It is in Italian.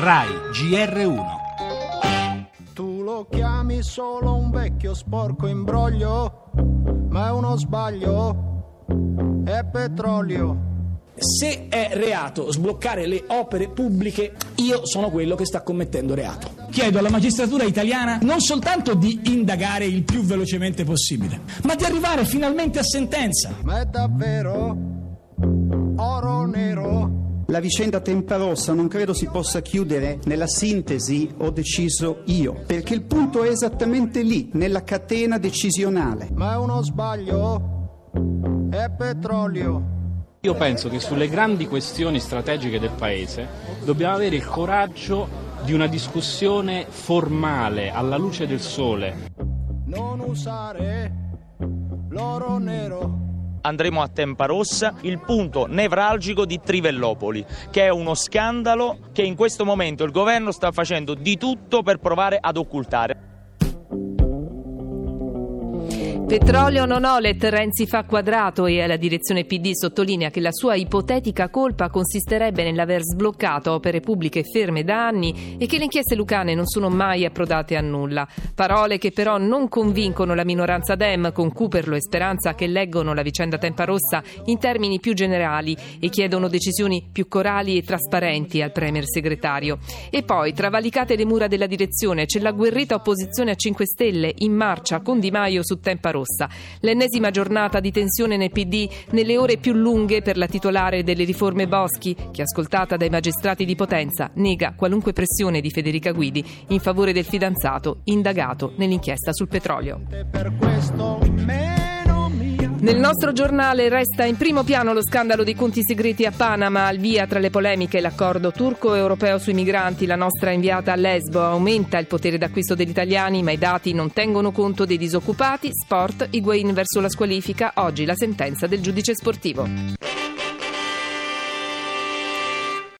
RAI GR1 Tu lo chiami solo un vecchio sporco imbroglio, ma è uno sbaglio, è petrolio. Se è reato sbloccare le opere pubbliche, io sono quello che sta commettendo reato. Chiedo alla magistratura italiana non soltanto di indagare il più velocemente possibile, ma di arrivare finalmente a sentenza. Ma è davvero oro nero? La vicenda Temparossa non credo si possa chiudere nella sintesi ho deciso io, perché il punto è esattamente lì, nella catena decisionale. Ma è uno sbaglio, è petrolio. Io penso che sulle grandi questioni strategiche del Paese dobbiamo avere il coraggio di una discussione formale alla luce del sole. Non usare l'oro nero. Andremo a Tempa Rossa, il punto nevralgico di Trivellopoli, che è uno scandalo che in questo momento il governo sta facendo di tutto per provare ad occultare. Petrolio non olet, Renzi fa quadrato e la direzione PD sottolinea che la sua ipotetica colpa consisterebbe nell'aver sbloccato opere pubbliche ferme da anni e che le inchieste lucane non sono mai approdate a nulla. Parole che però non convincono la minoranza Dem con Cooperlo e Speranza che leggono la vicenda Tempa Rossa in termini più generali e chiedono decisioni più corali e trasparenti al Premier segretario. E poi, travalicate le mura della direzione, c'è l'agguerrita opposizione a 5 Stelle in marcia con Di Maio su Tempa Rossa. L'ennesima giornata di tensione nel PD nelle ore più lunghe per la titolare delle riforme Boschi, che ascoltata dai magistrati di Potenza nega qualunque pressione di Federica Guidi in favore del fidanzato indagato nell'inchiesta sul petrolio. Nel nostro giornale resta in primo piano lo scandalo dei conti segreti a Panama, al via tra le polemiche l'accordo turco-europeo sui migranti. La nostra inviata a Lesbo aumenta il potere d'acquisto degli italiani, ma i dati non tengono conto dei disoccupati. Sport, Higuain verso la squalifica. Oggi la sentenza del giudice sportivo.